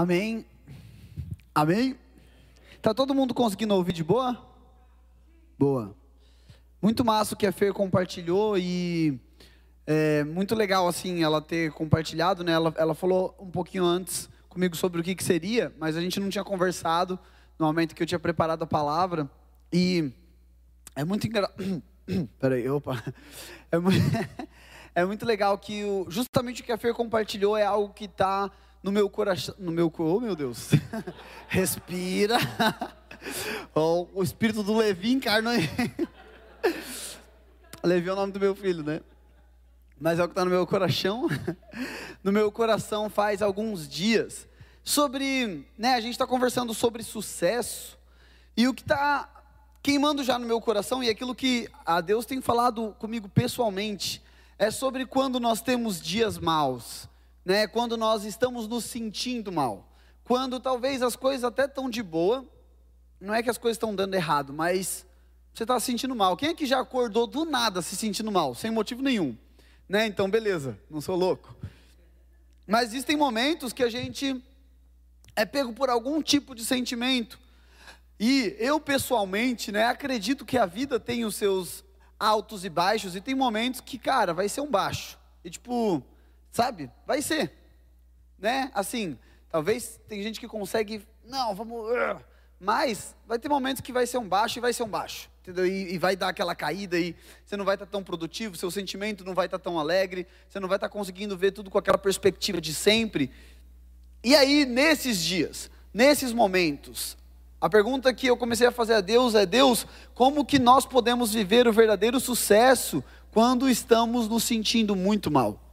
Amém. Amém. Tá todo mundo conseguindo ouvir de boa? Boa. Muito massa o que a Fer compartilhou e é muito legal assim ela ter compartilhado, né? Ela, ela falou um pouquinho antes comigo sobre o que, que seria, mas a gente não tinha conversado no momento que eu tinha preparado a palavra e é muito engraçado. Peraí, opa. É muito, é muito legal que o, justamente o que a Fer compartilhou é algo que está no meu coração, no meu, oh meu Deus, respira, oh, o espírito do Levi encarna aí, Levi é o nome do meu filho, né? Mas é o que está no meu coração, no meu coração faz alguns dias, sobre, né, a gente está conversando sobre sucesso, e o que está queimando já no meu coração, e aquilo que a Deus tem falado comigo pessoalmente, é sobre quando nós temos dias maus, né? Quando nós estamos nos sentindo mal, quando talvez as coisas até estão de boa, não é que as coisas estão dando errado, mas você está se sentindo mal. Quem é que já acordou do nada se sentindo mal, sem motivo nenhum? Né? Então, beleza, não sou louco. Mas existem momentos que a gente é pego por algum tipo de sentimento. E eu pessoalmente, né, acredito que a vida tem os seus altos e baixos e tem momentos que, cara, vai ser um baixo. E tipo, Sabe? Vai ser. Né? Assim, talvez tem gente que consegue, não, vamos. Uh, mas vai ter momentos que vai ser um baixo e vai ser um baixo. Entendeu? E, e vai dar aquela caída e você não vai estar tão produtivo, seu sentimento não vai estar tão alegre, você não vai estar conseguindo ver tudo com aquela perspectiva de sempre. E aí, nesses dias, nesses momentos, a pergunta que eu comecei a fazer a Deus é: Deus, como que nós podemos viver o verdadeiro sucesso quando estamos nos sentindo muito mal?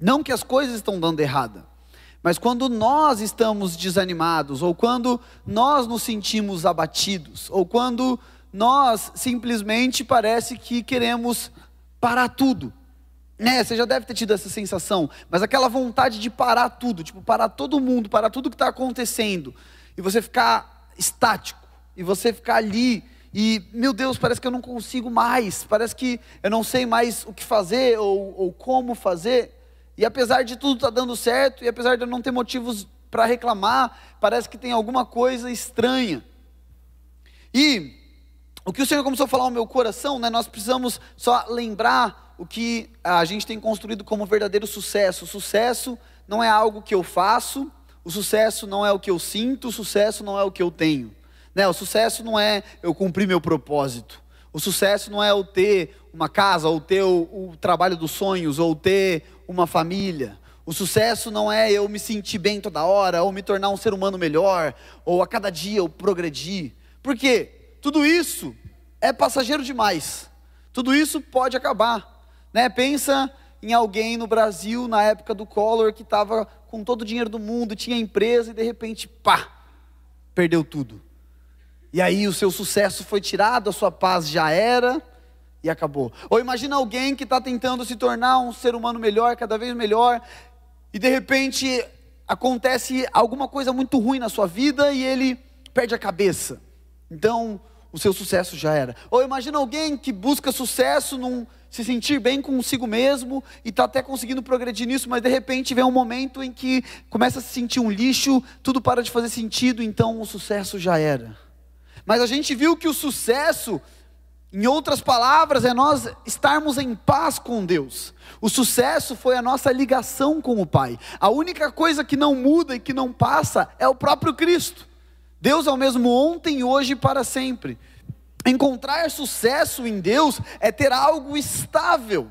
Não que as coisas estão dando errada, mas quando nós estamos desanimados, ou quando nós nos sentimos abatidos, ou quando nós simplesmente parece que queremos parar tudo. É, você já deve ter tido essa sensação, mas aquela vontade de parar tudo, tipo, parar todo mundo, parar tudo que está acontecendo, e você ficar estático, e você ficar ali, e, meu Deus, parece que eu não consigo mais, parece que eu não sei mais o que fazer ou, ou como fazer. E apesar de tudo estar tá dando certo, e apesar de eu não ter motivos para reclamar, parece que tem alguma coisa estranha. E o que o Senhor começou a falar ao meu coração, né, nós precisamos só lembrar o que a gente tem construído como verdadeiro sucesso. O sucesso não é algo que eu faço, o sucesso não é o que eu sinto, o sucesso não é o que eu tenho. Né? O sucesso não é eu cumprir meu propósito. O sucesso não é eu ter uma casa, ou ter o, o trabalho dos sonhos, ou ter uma família. O sucesso não é eu me sentir bem toda hora, ou me tornar um ser humano melhor, ou a cada dia eu progredir. Por quê? Tudo isso é passageiro demais. Tudo isso pode acabar. Né? Pensa em alguém no Brasil, na época do Collor, que estava com todo o dinheiro do mundo, tinha empresa e de repente, pá, perdeu tudo. E aí o seu sucesso foi tirado, a sua paz já era, e acabou. Ou imagina alguém que está tentando se tornar um ser humano melhor, cada vez melhor, e de repente acontece alguma coisa muito ruim na sua vida e ele perde a cabeça. Então, o seu sucesso já era. Ou imagina alguém que busca sucesso num se sentir bem consigo mesmo e está até conseguindo progredir nisso, mas de repente vem um momento em que começa a se sentir um lixo, tudo para de fazer sentido, então o sucesso já era. Mas a gente viu que o sucesso em outras palavras, é nós estarmos em paz com Deus. O sucesso foi a nossa ligação com o Pai. A única coisa que não muda e que não passa é o próprio Cristo. Deus é o mesmo ontem, hoje e para sempre. Encontrar sucesso em Deus é ter algo estável.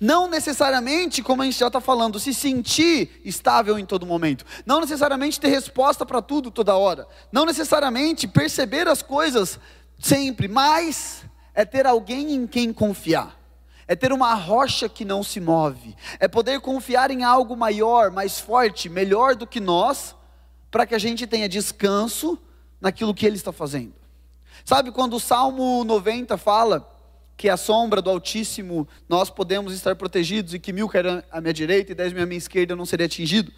Não necessariamente, como a gente já está falando, se sentir estável em todo momento. Não necessariamente ter resposta para tudo toda hora. Não necessariamente perceber as coisas sempre, mas é ter alguém em quem confiar. É ter uma rocha que não se move. É poder confiar em algo maior, mais forte, melhor do que nós, para que a gente tenha descanso naquilo que Ele está fazendo. Sabe quando o Salmo 90 fala que a sombra do Altíssimo nós podemos estar protegidos e que mil cairão à minha direita e dez mil à minha esquerda eu não serei atingido?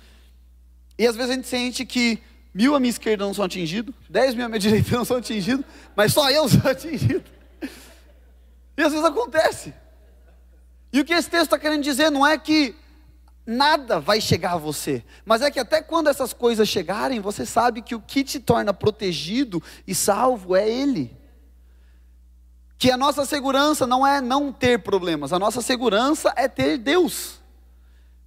E às vezes a gente sente que mil à minha esquerda não são atingidos, dez mil à minha direita não são atingidos, mas só eu sou atingido. E às vezes acontece. E o que esse texto está querendo dizer não é que nada vai chegar a você. Mas é que até quando essas coisas chegarem, você sabe que o que te torna protegido e salvo é Ele. Que a nossa segurança não é não ter problemas, a nossa segurança é ter Deus.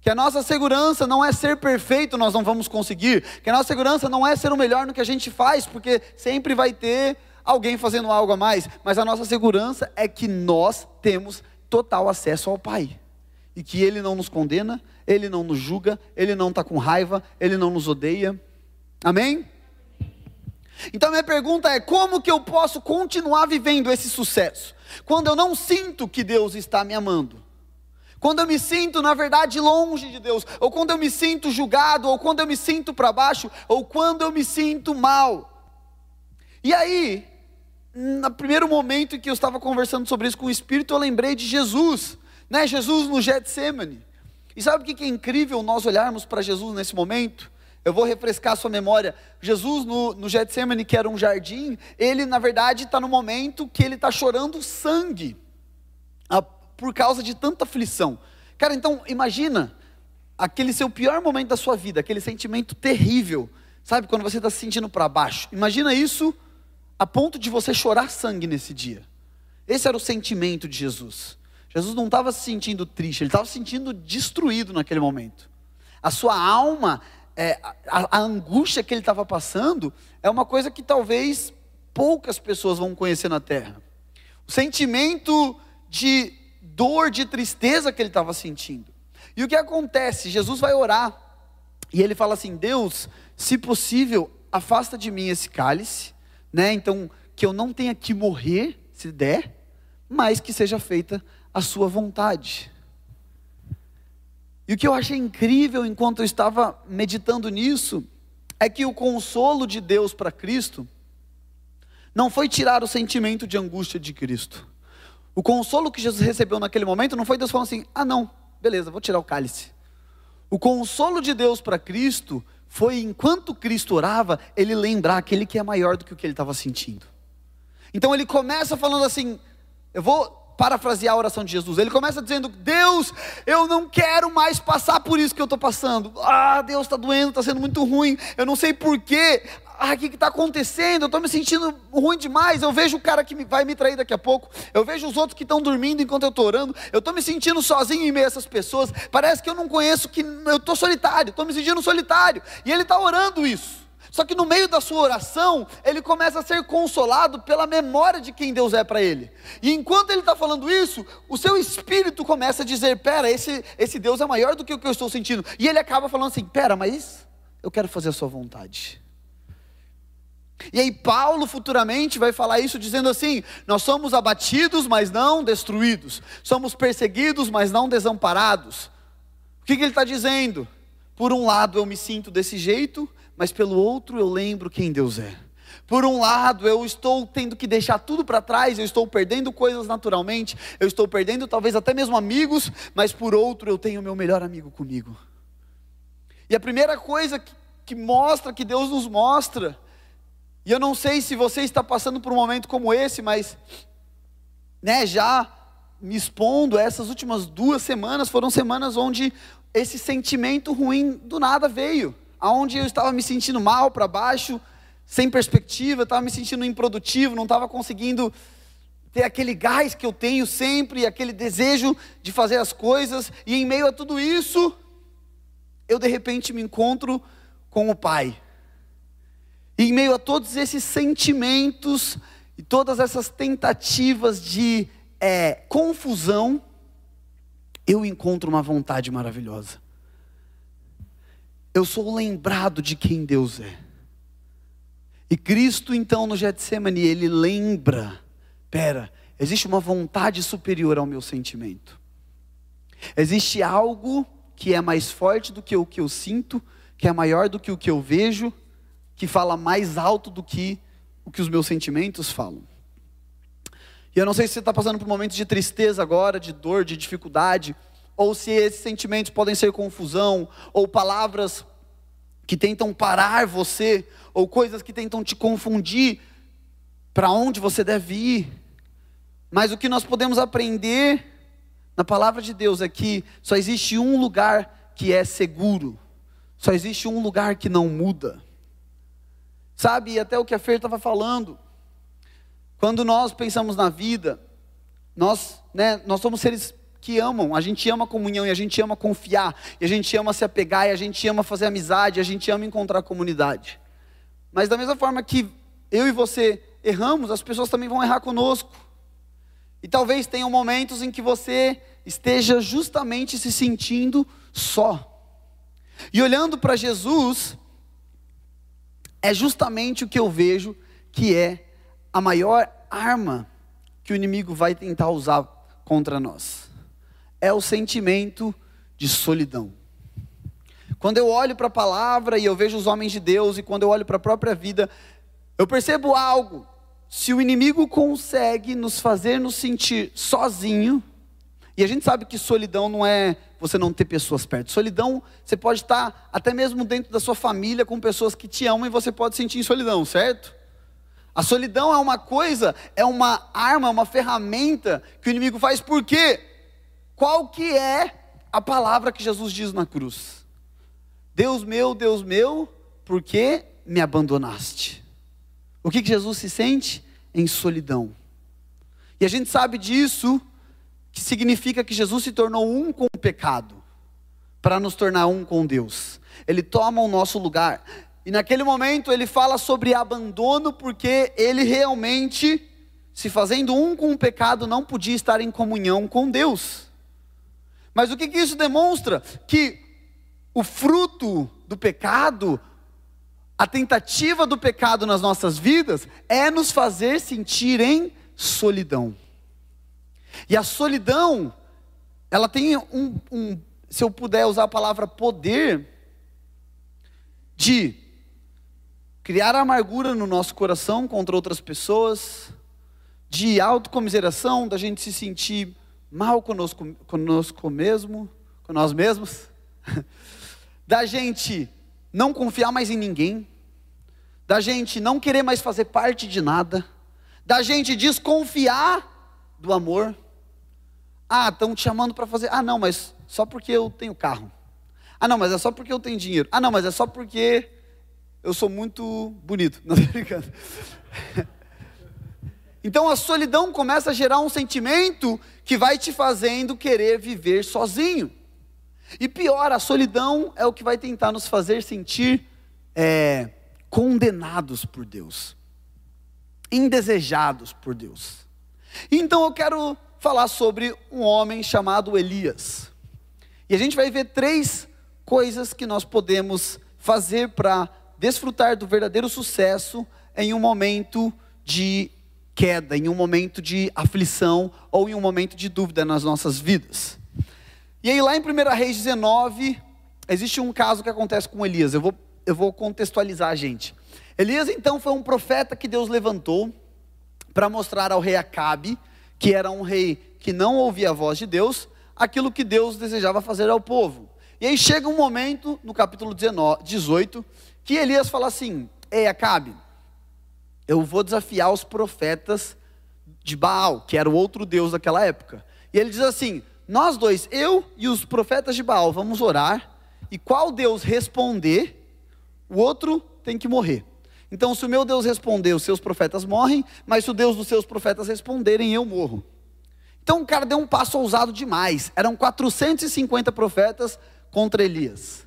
Que a nossa segurança não é ser perfeito, nós não vamos conseguir. Que a nossa segurança não é ser o melhor no que a gente faz, porque sempre vai ter alguém fazendo algo a mais. Mas a nossa segurança é que nós temos total acesso ao Pai. E que Ele não nos condena, Ele não nos julga, Ele não está com raiva, Ele não nos odeia. Amém? Então minha pergunta é: como que eu posso continuar vivendo esse sucesso? Quando eu não sinto que Deus está me amando. Quando eu me sinto, na verdade, longe de Deus, ou quando eu me sinto julgado, ou quando eu me sinto para baixo, ou quando eu me sinto mal. E aí, no primeiro momento que eu estava conversando sobre isso com o Espírito, eu lembrei de Jesus, né? Jesus no Getsemane. E sabe o que é incrível nós olharmos para Jesus nesse momento? Eu vou refrescar a sua memória. Jesus no, no Getsemane, que era um jardim, ele na verdade está no momento que ele está chorando sangue, a, por causa de tanta aflição. Cara, então imagina aquele seu pior momento da sua vida, aquele sentimento terrível, sabe, quando você está se sentindo para baixo. Imagina isso a ponto de você chorar sangue nesse dia. Esse era o sentimento de Jesus. Jesus não estava se sentindo triste, ele estava se sentindo destruído naquele momento. A sua alma é, a, a angústia que ele estava passando é uma coisa que talvez poucas pessoas vão conhecer na terra. O sentimento de dor, de tristeza que ele estava sentindo. E o que acontece? Jesus vai orar e ele fala assim: Deus, se possível, afasta de mim esse cálice, né? Então, que eu não tenha que morrer, se der, mas que seja feita a sua vontade. E o que eu achei incrível enquanto eu estava meditando nisso, é que o consolo de Deus para Cristo não foi tirar o sentimento de angústia de Cristo. O consolo que Jesus recebeu naquele momento não foi Deus falando assim: ah, não, beleza, vou tirar o cálice. O consolo de Deus para Cristo foi, enquanto Cristo orava, ele lembrar aquele que é maior do que o que ele estava sentindo. Então ele começa falando assim: eu vou parafrasear a oração de Jesus. Ele começa dizendo: Deus, eu não quero mais passar por isso que eu estou passando. Ah, Deus, está doendo, está sendo muito ruim. Eu não sei porquê. Ah, o que está acontecendo? Eu estou me sentindo ruim demais. Eu vejo o cara que vai me trair daqui a pouco. Eu vejo os outros que estão dormindo enquanto eu estou orando. Eu estou me sentindo sozinho em meio a essas pessoas. Parece que eu não conheço, que eu estou solitário. Estou me sentindo solitário. E ele está orando isso. Só que no meio da sua oração, ele começa a ser consolado pela memória de quem Deus é para ele. E enquanto ele está falando isso, o seu espírito começa a dizer: Pera, esse, esse Deus é maior do que o que eu estou sentindo. E ele acaba falando assim: Pera, mas eu quero fazer a sua vontade. E aí, Paulo futuramente vai falar isso dizendo assim: Nós somos abatidos, mas não destruídos, somos perseguidos, mas não desamparados. O que, que ele está dizendo? Por um lado, eu me sinto desse jeito, mas pelo outro eu lembro quem Deus é. Por um lado, eu estou tendo que deixar tudo para trás, eu estou perdendo coisas naturalmente, eu estou perdendo talvez até mesmo amigos, mas por outro, eu tenho meu melhor amigo comigo. E a primeira coisa que, que mostra, que Deus nos mostra, e eu não sei se você está passando por um momento como esse, mas, né, já me expondo, essas últimas duas semanas foram semanas onde esse sentimento ruim do nada veio aonde eu estava me sentindo mal, para baixo, sem perspectiva, estava me sentindo improdutivo, não estava conseguindo ter aquele gás que eu tenho sempre, aquele desejo de fazer as coisas, e em meio a tudo isso, eu de repente me encontro com o Pai. E em meio a todos esses sentimentos e todas essas tentativas de é, confusão, eu encontro uma vontade maravilhosa eu sou lembrado de quem Deus é. E Cristo, então, no Getsemane, ele lembra: pera, existe uma vontade superior ao meu sentimento. Existe algo que é mais forte do que o que eu sinto, que é maior do que o que eu vejo, que fala mais alto do que o que os meus sentimentos falam. E eu não sei se você está passando por momentos de tristeza agora, de dor, de dificuldade ou se esses sentimentos podem ser confusão, ou palavras que tentam parar você, ou coisas que tentam te confundir para onde você deve ir. Mas o que nós podemos aprender na palavra de Deus é que só existe um lugar que é seguro. Só existe um lugar que não muda. Sabe, até o que a Fer estava falando. Quando nós pensamos na vida, nós, né, nós somos seres que amam, a gente ama comunhão, e a gente ama confiar, e a gente ama se apegar, e a gente ama fazer amizade, e a gente ama encontrar comunidade. Mas da mesma forma que eu e você erramos, as pessoas também vão errar conosco. E talvez tenham momentos em que você esteja justamente se sentindo só. E olhando para Jesus, é justamente o que eu vejo que é a maior arma que o inimigo vai tentar usar contra nós. É o sentimento de solidão. Quando eu olho para a palavra e eu vejo os homens de Deus, e quando eu olho para a própria vida, eu percebo algo. Se o inimigo consegue nos fazer nos sentir sozinho, e a gente sabe que solidão não é você não ter pessoas perto. Solidão, você pode estar até mesmo dentro da sua família com pessoas que te amam e você pode sentir solidão, certo? A solidão é uma coisa, é uma arma, uma ferramenta que o inimigo faz. Por quê? Qual que é a palavra que Jesus diz na cruz? Deus meu, Deus meu, por que me abandonaste? O que, que Jesus se sente? Em solidão. E a gente sabe disso que significa que Jesus se tornou um com o pecado, para nos tornar um com Deus. Ele toma o nosso lugar. E naquele momento ele fala sobre abandono, porque ele realmente, se fazendo um com o pecado, não podia estar em comunhão com Deus. Mas o que, que isso demonstra? Que o fruto do pecado, a tentativa do pecado nas nossas vidas, é nos fazer sentir em solidão. E a solidão, ela tem um, um, se eu puder usar a palavra poder, de criar amargura no nosso coração contra outras pessoas, de autocomiseração, da gente se sentir mal conosco, conosco mesmo, com nós mesmos, da gente não confiar mais em ninguém, da gente não querer mais fazer parte de nada, da gente desconfiar do amor. Ah, estão te chamando para fazer. Ah, não, mas só porque eu tenho carro. Ah, não, mas é só porque eu tenho dinheiro. Ah, não, mas é só porque eu sou muito bonito. Não estou brincando. Então a solidão começa a gerar um sentimento que vai te fazendo querer viver sozinho. E pior, a solidão é o que vai tentar nos fazer sentir é, condenados por Deus, indesejados por Deus. Então eu quero falar sobre um homem chamado Elias. E a gente vai ver três coisas que nós podemos fazer para desfrutar do verdadeiro sucesso em um momento de queda, em um momento de aflição ou em um momento de dúvida nas nossas vidas. E aí, lá em 1 Reis 19, existe um caso que acontece com Elias. Eu vou, eu vou contextualizar a gente. Elias, então, foi um profeta que Deus levantou para mostrar ao rei Acabe que era um rei que não ouvia a voz de Deus, aquilo que Deus desejava fazer ao povo. E aí chega um momento, no capítulo 19, 18, que Elias fala assim: Ei, Acabe, eu vou desafiar os profetas de Baal, que era o outro deus daquela época. E ele diz assim: Nós dois, eu e os profetas de Baal, vamos orar, e qual Deus responder, o outro tem que morrer. Então, se o meu Deus responder, os seus profetas morrem, mas se o Deus dos seus profetas responderem, eu morro. Então o cara deu um passo ousado demais. Eram 450 profetas contra Elias.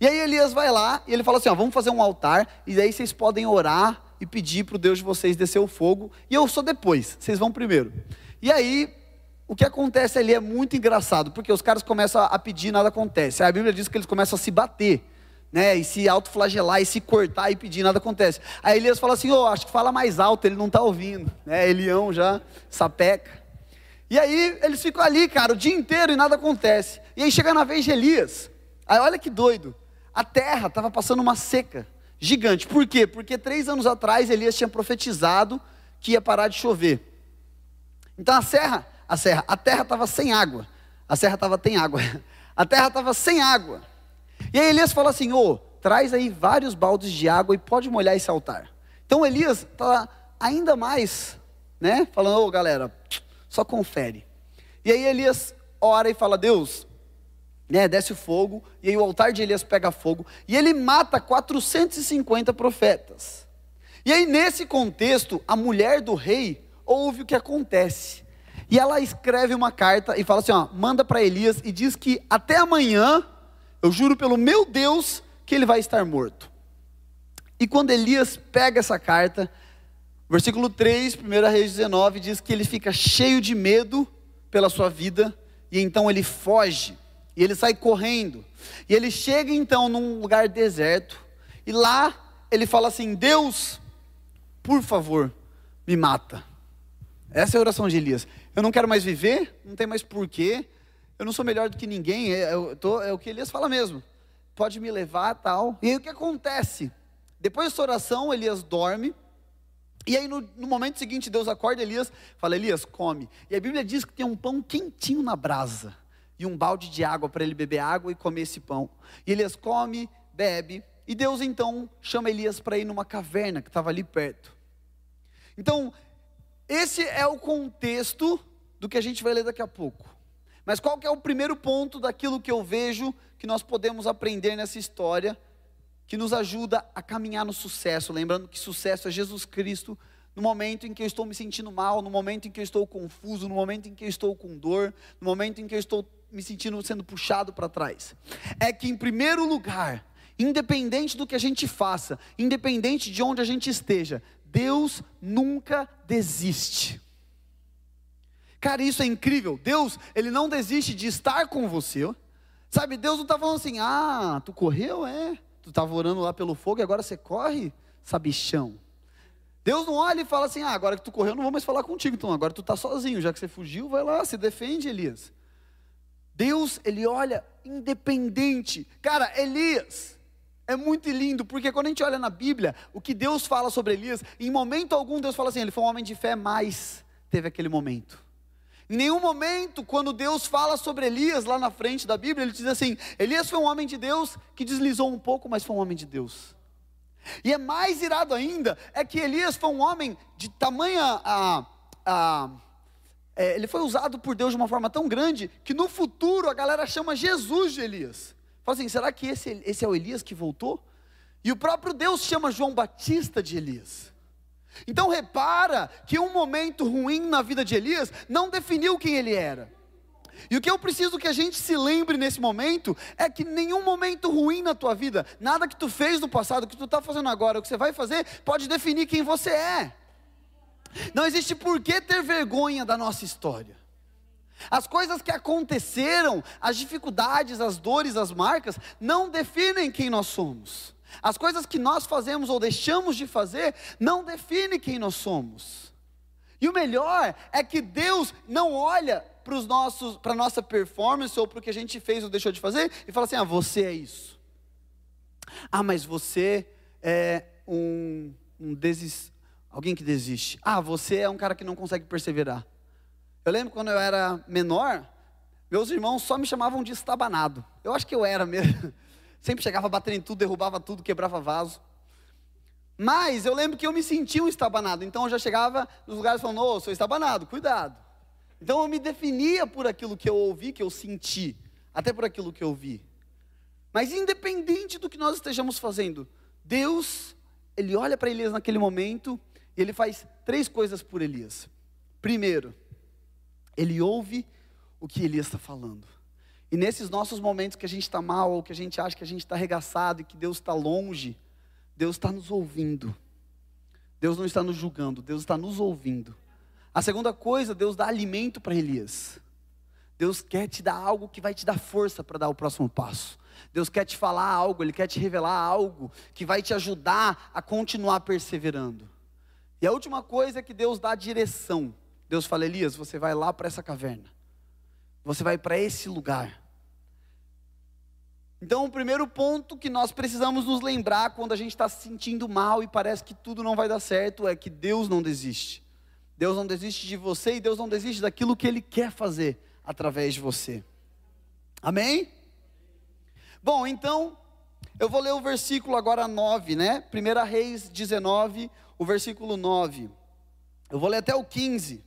E aí Elias vai lá e ele fala assim: ó, vamos fazer um altar, e aí vocês podem orar e pedir para o Deus de vocês descer o fogo, e eu sou depois, vocês vão primeiro. E aí, o que acontece ali é muito engraçado, porque os caras começam a pedir e nada acontece. A Bíblia diz que eles começam a se bater né, e se autoflagelar e se cortar e pedir, nada acontece. Aí Elias fala assim: oh, acho que fala mais alto, ele não está ouvindo. Né, Elião já, sapeca. E aí eles ficam ali, cara, o dia inteiro e nada acontece. E aí chega na vez de Elias. Aí olha que doido. A terra estava passando uma seca gigante. Por quê? Porque três anos atrás Elias tinha profetizado que ia parar de chover. Então a serra, a serra, a terra estava sem água. A serra estava sem água. A terra estava sem água. E aí Elias fala assim: ô, oh, traz aí vários baldes de água e pode molhar esse altar. Então Elias está ainda mais, né? Falando, ô oh, galera, só confere. E aí Elias ora e fala: Deus, né, desce o fogo, e aí o altar de Elias pega fogo, e ele mata 450 profetas. E aí, nesse contexto, a mulher do rei ouve o que acontece. E ela escreve uma carta e fala assim: ó, manda para Elias e diz que até amanhã, eu juro pelo meu Deus, que ele vai estar morto. E quando Elias pega essa carta, versículo 3, 1 Reis 19, diz que ele fica cheio de medo pela sua vida, e então ele foge, e ele sai correndo, e ele chega então num lugar deserto, e lá ele fala assim: Deus, por favor, me mata. Essa é a oração de Elias. Eu não quero mais viver, não tem mais porquê, eu não sou melhor do que ninguém, é, tô, é o que Elias fala mesmo. Pode me levar tal. E aí o que acontece? Depois dessa oração, Elias dorme. E aí, no, no, momento seguinte, Deus acorda Elias, fala: Elias, come. E a Bíblia diz que tem um pão quentinho na brasa e um balde de água para ele beber água e comer esse pão. E Elias come, bebe. E Deus então chama Elias para ir numa caverna que estava ali perto. Então, esse é o contexto do que a gente vai ler daqui a pouco. Mas qual que é o primeiro ponto daquilo que eu vejo que nós podemos aprender nessa história? que nos ajuda a caminhar no sucesso, lembrando que sucesso é Jesus Cristo, no momento em que eu estou me sentindo mal, no momento em que eu estou confuso, no momento em que eu estou com dor, no momento em que eu estou me sentindo sendo puxado para trás. É que, em primeiro lugar, independente do que a gente faça, independente de onde a gente esteja, Deus nunca desiste. Cara, isso é incrível. Deus, Ele não desiste de estar com você. Sabe, Deus não está falando assim, ah, tu correu? É tu estava orando lá pelo fogo e agora você corre, sabichão. Deus não olha e fala assim: ah, agora que tu correu, eu não vou mais falar contigo, então agora tu está sozinho, já que você fugiu, vai lá, se defende, Elias. Deus, ele olha independente. Cara, Elias é muito lindo, porque quando a gente olha na Bíblia, o que Deus fala sobre Elias, em momento algum Deus fala assim: ele foi um homem de fé, mas teve aquele momento. Em nenhum momento, quando Deus fala sobre Elias lá na frente da Bíblia, ele diz assim: Elias foi um homem de Deus que deslizou um pouco, mas foi um homem de Deus. E é mais irado ainda, é que Elias foi um homem de tamanha. A, a, é, ele foi usado por Deus de uma forma tão grande que no futuro a galera chama Jesus de Elias. Fala assim: será que esse, esse é o Elias que voltou? E o próprio Deus chama João Batista de Elias. Então repara que um momento ruim na vida de Elias não definiu quem ele era. E o que eu preciso que a gente se lembre nesse momento é que nenhum momento ruim na tua vida, nada que tu fez no passado, que tu está fazendo agora, o que você vai fazer, pode definir quem você é. Não existe por que ter vergonha da nossa história. As coisas que aconteceram, as dificuldades, as dores, as marcas, não definem quem nós somos. As coisas que nós fazemos ou deixamos de fazer não definem quem nós somos. E o melhor é que Deus não olha para a nossa performance ou para o que a gente fez ou deixou de fazer e fala assim: ah, você é isso. Ah, mas você é um, um alguém que desiste. Ah, você é um cara que não consegue perseverar. Eu lembro quando eu era menor, meus irmãos só me chamavam de estabanado. Eu acho que eu era mesmo. Sempre chegava batendo em tudo, derrubava tudo, quebrava vaso. Mas eu lembro que eu me sentia um estabanado. Então eu já chegava nos lugares falando, ô, oh, sou estabanado, cuidado. Então eu me definia por aquilo que eu ouvi, que eu senti, até por aquilo que eu vi. Mas independente do que nós estejamos fazendo, Deus, Ele olha para Elias naquele momento e Ele faz três coisas por Elias. Primeiro, Ele ouve o que Elias está falando. E nesses nossos momentos que a gente está mal, ou que a gente acha que a gente está arregaçado e que Deus está longe, Deus está nos ouvindo. Deus não está nos julgando, Deus está nos ouvindo. A segunda coisa, Deus dá alimento para Elias. Deus quer te dar algo que vai te dar força para dar o próximo passo. Deus quer te falar algo, Ele quer te revelar algo que vai te ajudar a continuar perseverando. E a última coisa é que Deus dá direção. Deus fala, Elias, você vai lá para essa caverna. Você vai para esse lugar. Então, o primeiro ponto que nós precisamos nos lembrar quando a gente está se sentindo mal e parece que tudo não vai dar certo é que Deus não desiste. Deus não desiste de você e Deus não desiste daquilo que Ele quer fazer através de você. Amém? Bom, então, eu vou ler o versículo agora 9, né? 1 Reis 19, o versículo 9. Eu vou ler até o 15.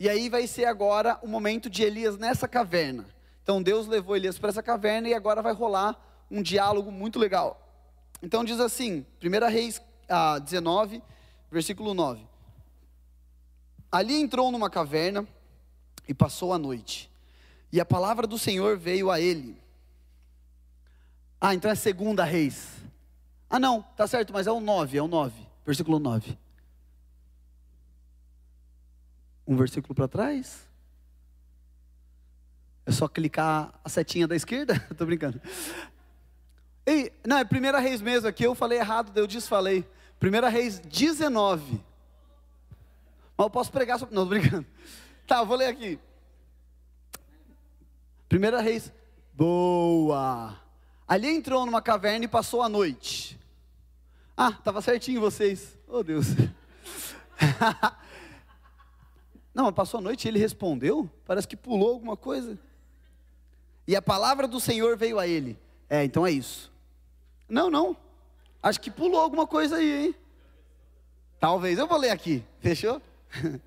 E aí vai ser agora o momento de Elias nessa caverna. Então Deus levou Elias para essa caverna e agora vai rolar um diálogo muito legal. Então diz assim, 1 Reis ah, 19, versículo 9. Ali entrou numa caverna e passou a noite. E a palavra do Senhor veio a ele. Ah, então é segunda Reis. Ah, não, tá certo, mas é o 9, é o 9, versículo 9. Um versículo para trás? É só clicar a setinha da esquerda? Estou brincando. Ei, não, é primeira reis mesmo, aqui eu falei errado, eu desfalei. Primeira reis 19. Mas eu posso pregar sobre. Não, estou brincando. Tá, eu vou ler aqui. Primeira reis. Boa. Ali entrou numa caverna e passou a noite. Ah, estava certinho vocês. Oh Deus. Não, passou a noite e ele respondeu? Parece que pulou alguma coisa. E a palavra do Senhor veio a ele. É, então é isso. Não, não. Acho que pulou alguma coisa aí, hein? Talvez. Eu vou ler aqui. Fechou?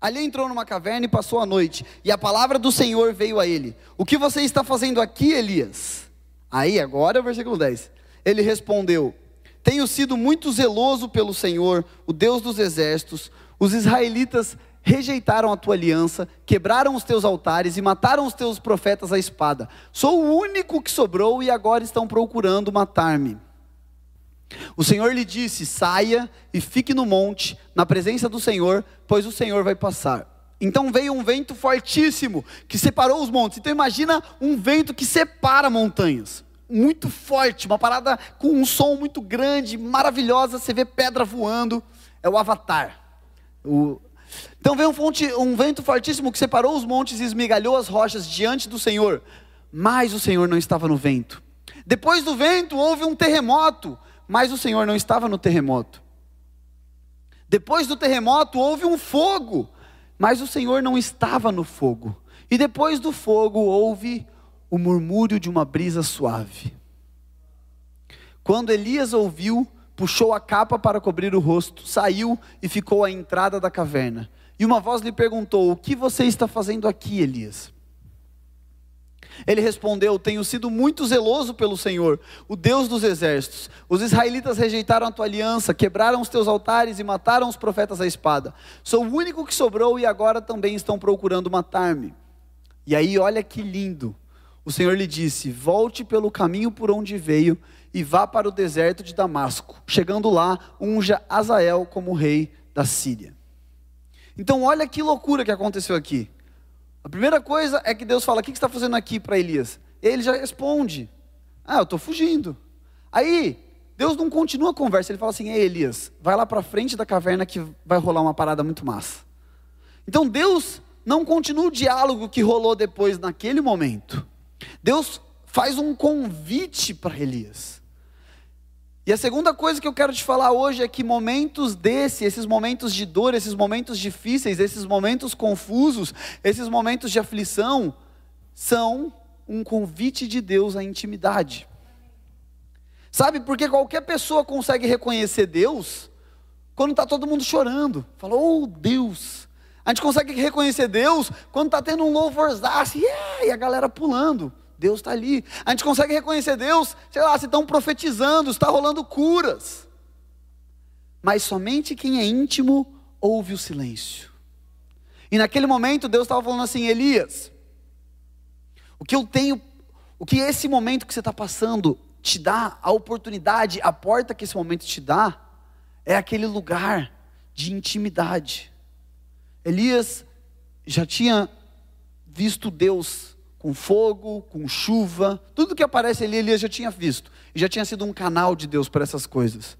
Ali entrou numa caverna e passou a noite. E a palavra do Senhor veio a ele. O que você está fazendo aqui, Elias? Aí, agora versículo 10. Ele respondeu: Tenho sido muito zeloso pelo Senhor, o Deus dos exércitos. Os israelitas rejeitaram a tua aliança, quebraram os teus altares e mataram os teus profetas à espada. Sou o único que sobrou e agora estão procurando matar-me. O Senhor lhe disse: Saia e fique no monte, na presença do Senhor, pois o Senhor vai passar. Então veio um vento fortíssimo que separou os montes. Então imagina um vento que separa montanhas. Muito forte, uma parada com um som muito grande, maravilhosa. Você vê pedra voando. É o Avatar. O, então veio um, fonte, um vento fortíssimo que separou os montes e esmigalhou as rochas diante do Senhor, mas o Senhor não estava no vento. Depois do vento houve um terremoto, mas o Senhor não estava no terremoto. Depois do terremoto houve um fogo, mas o Senhor não estava no fogo. E depois do fogo houve o murmúrio de uma brisa suave. Quando Elias ouviu, puxou a capa para cobrir o rosto, saiu e ficou à entrada da caverna. E uma voz lhe perguntou: O que você está fazendo aqui, Elias? Ele respondeu: Tenho sido muito zeloso pelo Senhor, o Deus dos exércitos. Os israelitas rejeitaram a tua aliança, quebraram os teus altares e mataram os profetas à espada. Sou o único que sobrou e agora também estão procurando matar-me. E aí, olha que lindo. O Senhor lhe disse: Volte pelo caminho por onde veio e vá para o deserto de Damasco. Chegando lá, unja Azael como rei da Síria. Então, olha que loucura que aconteceu aqui. A primeira coisa é que Deus fala: O que você está fazendo aqui para Elias? E ele já responde: Ah, eu estou fugindo. Aí, Deus não continua a conversa, ele fala assim: Ei, Elias, vai lá para frente da caverna que vai rolar uma parada muito massa. Então, Deus não continua o diálogo que rolou depois naquele momento. Deus faz um convite para Elias. E a segunda coisa que eu quero te falar hoje é que momentos desse, esses momentos de dor, esses momentos difíceis, esses momentos confusos, esses momentos de aflição, são um convite de Deus à intimidade. Sabe, porque qualquer pessoa consegue reconhecer Deus quando está todo mundo chorando. Fala, oh Deus. A gente consegue reconhecer Deus quando está tendo um louvorzaço, yeah, e a galera pulando. Deus está ali. A gente consegue reconhecer Deus, sei lá, se estão profetizando, está rolando curas. Mas somente quem é íntimo ouve o silêncio. E naquele momento Deus estava falando assim, Elias, o que eu tenho, o que esse momento que você está passando te dá, a oportunidade, a porta que esse momento te dá, é aquele lugar de intimidade. Elias já tinha visto Deus com fogo, com chuva, tudo que aparece ali, Elias já tinha visto, e já tinha sido um canal de Deus para essas coisas.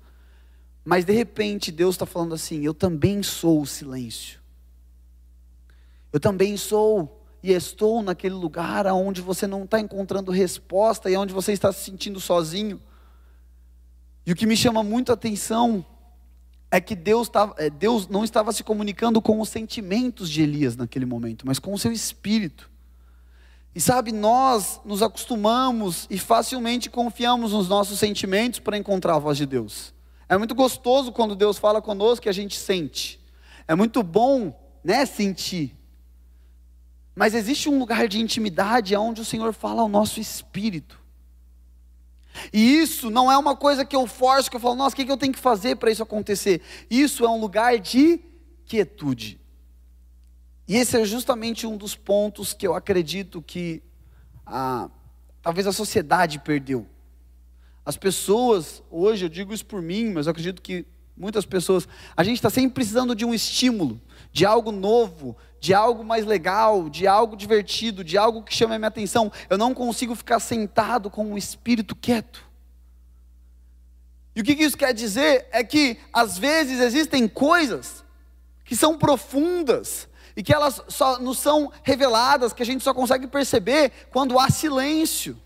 Mas de repente Deus está falando assim: eu também sou o silêncio, eu também sou e estou naquele lugar onde você não está encontrando resposta e onde você está se sentindo sozinho. E o que me chama muito a atenção é que Deus, tava, é, Deus não estava se comunicando com os sentimentos de Elias naquele momento, mas com o seu espírito. E sabe, nós nos acostumamos e facilmente confiamos nos nossos sentimentos para encontrar a voz de Deus. É muito gostoso quando Deus fala conosco que a gente sente. É muito bom, né, sentir. Mas existe um lugar de intimidade onde o Senhor fala ao nosso espírito. E isso não é uma coisa que eu forço, que eu falo, nossa, o que eu tenho que fazer para isso acontecer? Isso é um lugar de quietude. E esse é justamente um dos pontos que eu acredito que a, talvez a sociedade perdeu. As pessoas, hoje eu digo isso por mim, mas eu acredito que muitas pessoas, a gente está sempre precisando de um estímulo, de algo novo, de algo mais legal, de algo divertido, de algo que chame a minha atenção. Eu não consigo ficar sentado com o espírito quieto. E o que isso quer dizer é que às vezes existem coisas que são profundas e que elas só nos são reveladas, que a gente só consegue perceber quando há silêncio.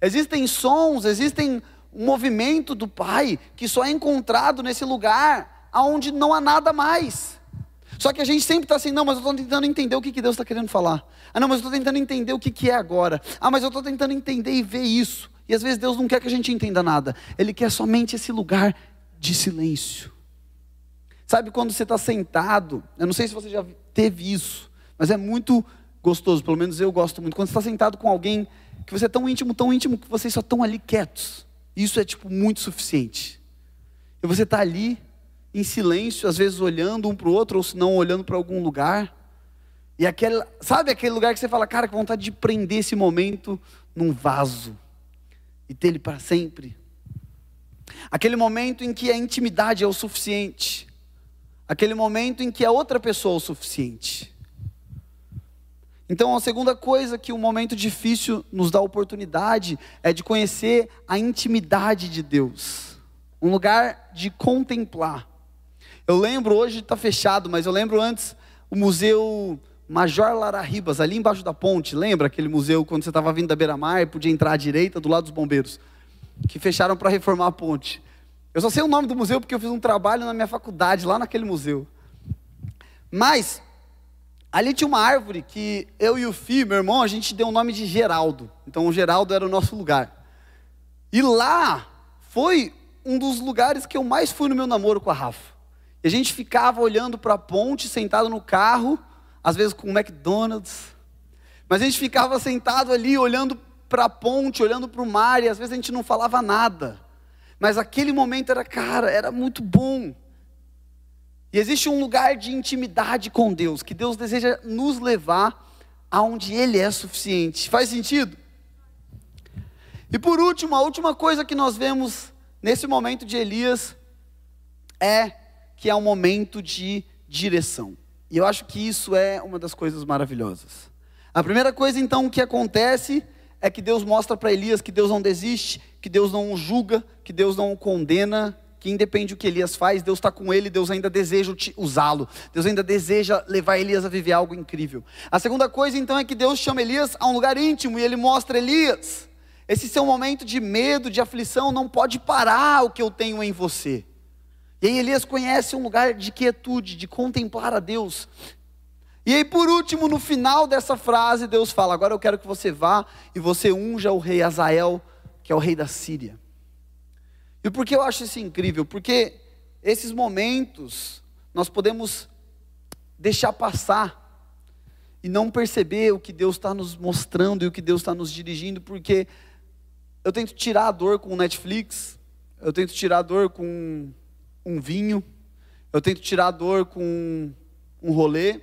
Existem sons, existem um movimento do Pai que só é encontrado nesse lugar onde não há nada mais. Só que a gente sempre está assim, não, mas eu estou tentando entender o que, que Deus está querendo falar. Ah, não, mas eu estou tentando entender o que, que é agora. Ah, mas eu estou tentando entender e ver isso. E às vezes Deus não quer que a gente entenda nada. Ele quer somente esse lugar de silêncio. Sabe quando você está sentado? Eu não sei se você já teve isso, mas é muito gostoso. Pelo menos eu gosto muito. Quando você está sentado com alguém que você é tão íntimo, tão íntimo, que vocês só estão ali quietos. Isso é tipo muito suficiente. E você está ali, em silêncio, às vezes olhando um para o outro, ou se não olhando para algum lugar. E aquele, sabe aquele lugar que você fala, cara, que vontade de prender esse momento num vaso e ter ele para sempre. Aquele momento em que a intimidade é o suficiente. Aquele momento em que a outra pessoa é o suficiente. Então, a segunda coisa que um momento difícil nos dá oportunidade é de conhecer a intimidade de Deus, um lugar de contemplar. Eu lembro, hoje está fechado, mas eu lembro antes o museu Major Lara Ribas, ali embaixo da ponte, lembra aquele museu quando você estava vindo da beira-mar e podia entrar à direita, do lado dos bombeiros, que fecharam para reformar a ponte. Eu só sei o nome do museu porque eu fiz um trabalho na minha faculdade, lá naquele museu. Mas, Ali tinha uma árvore que eu e o Fih, meu irmão, a gente deu o nome de Geraldo. Então o Geraldo era o nosso lugar. E lá foi um dos lugares que eu mais fui no meu namoro com a Rafa. E a gente ficava olhando para a ponte, sentado no carro, às vezes com o McDonald's. Mas a gente ficava sentado ali, olhando para a ponte, olhando para o mar, e às vezes a gente não falava nada. Mas aquele momento era, cara, era muito bom. E existe um lugar de intimidade com Deus, que Deus deseja nos levar aonde Ele é suficiente. Faz sentido? E por último, a última coisa que nós vemos nesse momento de Elias é que é um momento de direção. E eu acho que isso é uma das coisas maravilhosas. A primeira coisa então que acontece é que Deus mostra para Elias que Deus não desiste, que Deus não o julga, que Deus não o condena, que independe do que Elias faz, Deus está com ele, Deus ainda deseja usá-lo, Deus ainda deseja levar Elias a viver algo incrível. A segunda coisa então é que Deus chama Elias a um lugar íntimo e ele mostra Elias, esse seu momento de medo, de aflição, não pode parar o que eu tenho em você. E aí Elias conhece um lugar de quietude, de contemplar a Deus. E aí, por último, no final dessa frase, Deus fala: Agora eu quero que você vá e você unja o rei Azael, que é o rei da Síria. E por que eu acho isso incrível? Porque esses momentos nós podemos deixar passar e não perceber o que Deus está nos mostrando e o que Deus está nos dirigindo, porque eu tento tirar a dor com o Netflix, eu tento tirar a dor com um vinho, eu tento tirar a dor com um rolê,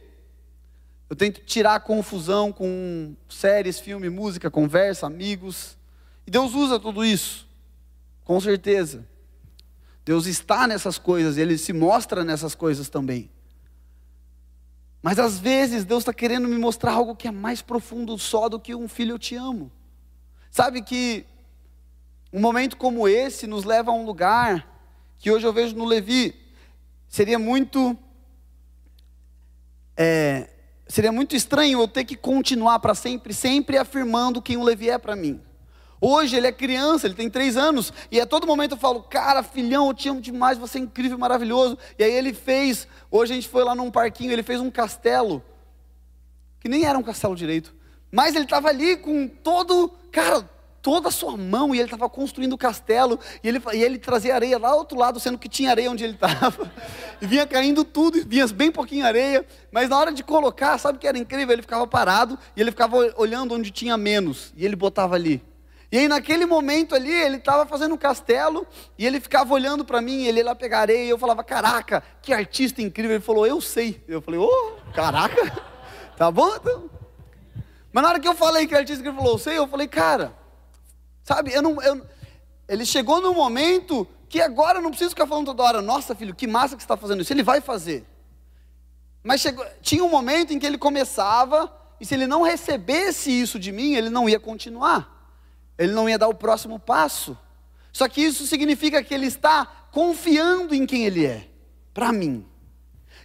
eu tento tirar a confusão com séries, filme, música, conversa, amigos. E Deus usa tudo isso. Com certeza. Deus está nessas coisas, Ele se mostra nessas coisas também. Mas às vezes Deus está querendo me mostrar algo que é mais profundo só do que um filho eu te amo. Sabe que um momento como esse nos leva a um lugar que hoje eu vejo no Levi. Seria muito. É, seria muito estranho eu ter que continuar para sempre, sempre afirmando quem o Levi é para mim. Hoje ele é criança, ele tem três anos, e a todo momento eu falo, cara, filhão, eu te amo demais, você é incrível, maravilhoso. E aí ele fez, hoje a gente foi lá num parquinho, ele fez um castelo, que nem era um castelo direito, mas ele estava ali com todo, cara, toda a sua mão e ele estava construindo o castelo e ele, e ele trazia areia lá do outro lado, sendo que tinha areia onde ele estava. E vinha caindo tudo, e vinha bem pouquinho areia, mas na hora de colocar, sabe o que era incrível? Ele ficava parado e ele ficava olhando onde tinha menos e ele botava ali. E aí naquele momento ali, ele estava fazendo um castelo e ele ficava olhando para mim, ele ia lá pegar areia e eu falava, caraca, que artista incrível. Ele falou, eu sei. Eu falei, oh, caraca, tá bom? Então. Mas na hora que eu falei que artista incrível falou, eu sei, eu falei, cara, Sabe, eu não, eu, ele chegou no momento que agora eu não preciso ficar falando toda hora, nossa filho, que massa que você está fazendo isso. Ele vai fazer. Mas chegou, tinha um momento em que ele começava, e se ele não recebesse isso de mim, ele não ia continuar. Ele não ia dar o próximo passo. Só que isso significa que ele está confiando em quem ele é, para mim.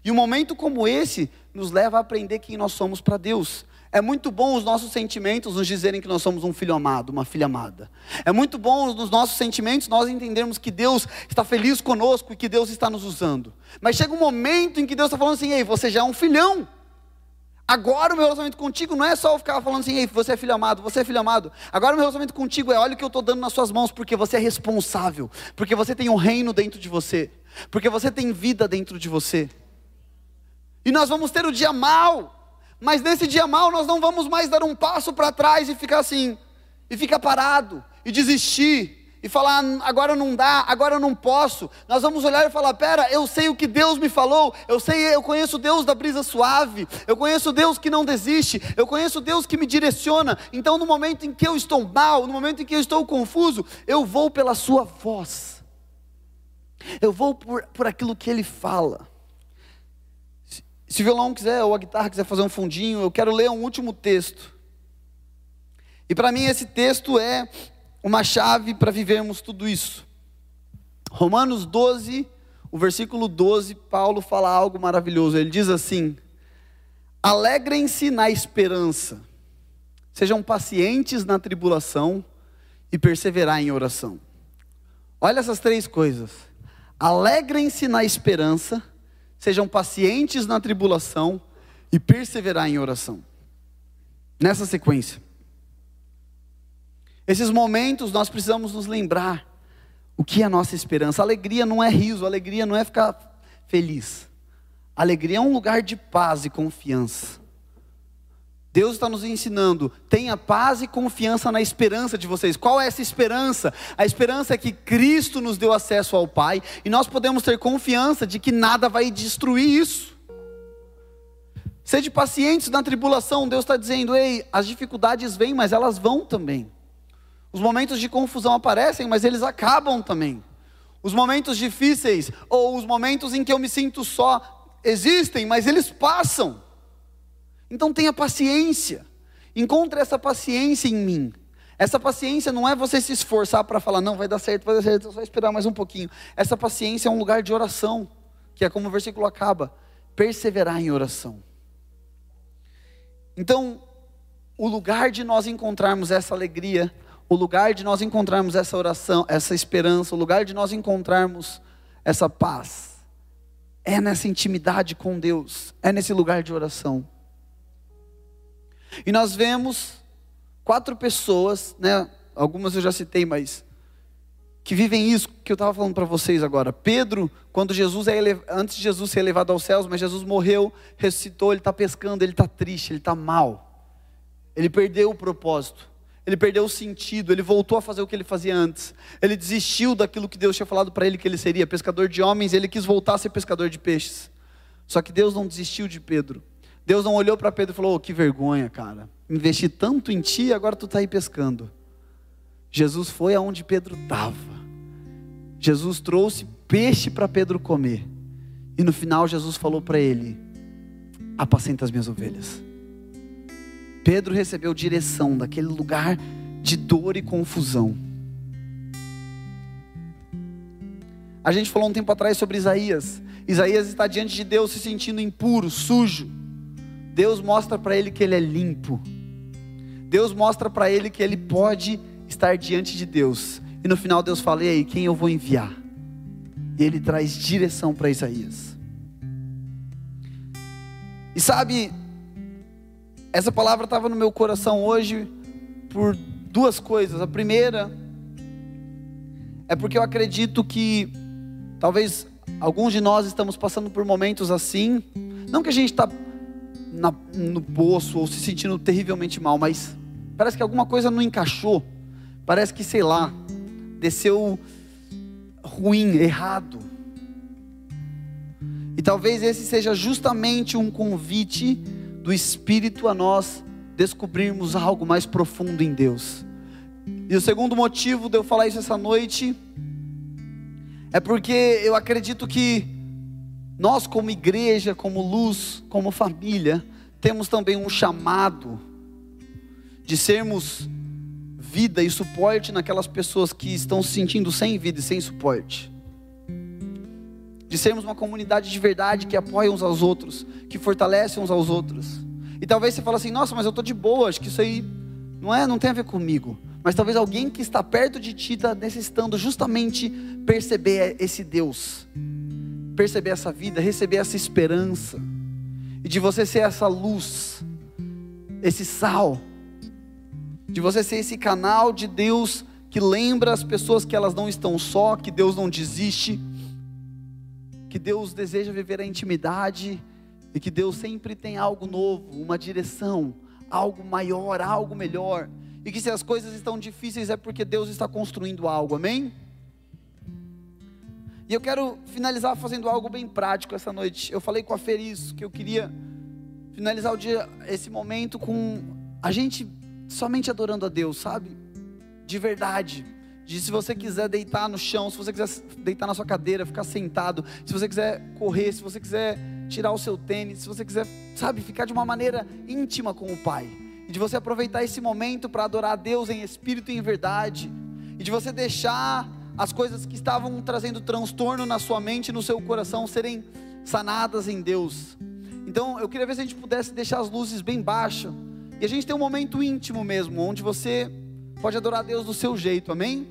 E um momento como esse nos leva a aprender quem nós somos para Deus. É muito bom os nossos sentimentos nos dizerem que nós somos um filho amado, uma filha amada. É muito bom nos nossos sentimentos nós entendermos que Deus está feliz conosco e que Deus está nos usando. Mas chega um momento em que Deus está falando assim: ei, você já é um filhão. Agora o meu relacionamento contigo não é só eu ficar falando assim, ei, você é filho amado, você é filho amado. Agora o meu relacionamento contigo é olha o que eu estou dando nas suas mãos, porque você é responsável, porque você tem um reino dentro de você, porque você tem vida dentro de você. E nós vamos ter o dia mal, mas nesse dia mal nós não vamos mais dar um passo para trás e ficar assim, e ficar parado, e desistir, e falar, agora não dá, agora não posso. Nós vamos olhar e falar: pera, eu sei o que Deus me falou, eu sei, eu conheço Deus da brisa suave, eu conheço Deus que não desiste, eu conheço Deus que me direciona. Então, no momento em que eu estou mal, no momento em que eu estou confuso, eu vou pela Sua voz, eu vou por, por aquilo que Ele fala. Se o violão quiser, ou a guitarra quiser fazer um fundinho, eu quero ler um último texto. E para mim esse texto é uma chave para vivermos tudo isso. Romanos 12, o versículo 12, Paulo fala algo maravilhoso. Ele diz assim: Alegrem-se na esperança, sejam pacientes na tribulação e perseverar em oração. Olha essas três coisas. Alegrem-se na esperança, sejam pacientes na tribulação e perseverar em oração. Nessa sequência. Esses momentos nós precisamos nos lembrar o que é a nossa esperança. Alegria não é riso, alegria não é ficar feliz. Alegria é um lugar de paz e confiança. Deus está nos ensinando, tenha paz e confiança na esperança de vocês. Qual é essa esperança? A esperança é que Cristo nos deu acesso ao Pai e nós podemos ter confiança de que nada vai destruir isso. Sede pacientes na tribulação, Deus está dizendo: ei, as dificuldades vêm, mas elas vão também. Os momentos de confusão aparecem, mas eles acabam também. Os momentos difíceis ou os momentos em que eu me sinto só existem, mas eles passam. Então tenha paciência. Encontre essa paciência em mim. Essa paciência não é você se esforçar para falar, não, vai dar certo, vai dar certo, só esperar mais um pouquinho. Essa paciência é um lugar de oração, que é como o versículo acaba: perseverar em oração. Então, o lugar de nós encontrarmos essa alegria, o lugar de nós encontrarmos essa oração, essa esperança, o lugar de nós encontrarmos essa paz, é nessa intimidade com Deus, é nesse lugar de oração. E nós vemos quatro pessoas, né? Algumas eu já citei, mas que vivem isso que eu estava falando para vocês agora. Pedro, quando Jesus é antes de Jesus ser elevado aos céus, mas Jesus morreu, ressuscitou, ele está pescando, ele está triste, ele está mal. Ele perdeu o propósito, ele perdeu o sentido, ele voltou a fazer o que ele fazia antes. Ele desistiu daquilo que Deus tinha falado para ele que ele seria, pescador de homens, ele quis voltar a ser pescador de peixes. Só que Deus não desistiu de Pedro. Deus não olhou para Pedro e falou: oh, que vergonha, cara. Investi tanto em ti e agora tu está aí pescando. Jesus foi aonde Pedro estava. Jesus trouxe peixe para Pedro comer. E no final Jesus falou para ele: apacenta as minhas ovelhas. Pedro recebeu direção daquele lugar de dor e confusão. A gente falou um tempo atrás sobre Isaías. Isaías está diante de Deus se sentindo impuro, sujo. Deus mostra para ele que ele é limpo. Deus mostra para ele que ele pode estar diante de Deus. E no final Deus fala: "E aí, quem eu vou enviar?" E ele traz direção para Isaías. E sabe, essa palavra estava no meu coração hoje por duas coisas. A primeira é porque eu acredito que talvez alguns de nós estamos passando por momentos assim, não que a gente está no poço ou se sentindo terrivelmente mal, mas parece que alguma coisa não encaixou, parece que sei lá, desceu ruim, errado. E talvez esse seja justamente um convite do Espírito a nós descobrirmos algo mais profundo em Deus. E o segundo motivo de eu falar isso essa noite é porque eu acredito que nós, como igreja, como luz, como família, temos também um chamado de sermos vida e suporte naquelas pessoas que estão se sentindo sem vida e sem suporte de sermos uma comunidade de verdade que apoia uns aos outros, que fortalece uns aos outros. E talvez você fale assim: "Nossa, mas eu tô de boa, acho que isso aí não é, não tem a ver comigo". Mas talvez alguém que está perto de ti está necessitando justamente perceber esse Deus, perceber essa vida, receber essa esperança, e de você ser essa luz, esse sal, de você ser esse canal de Deus que lembra as pessoas que elas não estão só, que Deus não desiste, que Deus deseja viver a intimidade e que Deus sempre tem algo novo, uma direção, algo maior, algo melhor. E que se as coisas estão difíceis é porque Deus está construindo algo, amém? E eu quero finalizar fazendo algo bem prático essa noite. Eu falei com a Fer isso, que eu queria finalizar o dia, esse momento com a gente somente adorando a Deus, sabe? De verdade de se você quiser deitar no chão, se você quiser deitar na sua cadeira, ficar sentado, se você quiser correr, se você quiser tirar o seu tênis, se você quiser, sabe, ficar de uma maneira íntima com o Pai. E de você aproveitar esse momento para adorar a Deus em espírito e em verdade. E de você deixar as coisas que estavam trazendo transtorno na sua mente no seu coração serem sanadas em Deus. Então, eu queria ver se a gente pudesse deixar as luzes bem baixas. E a gente tem um momento íntimo mesmo, onde você pode adorar Deus do seu jeito, amém?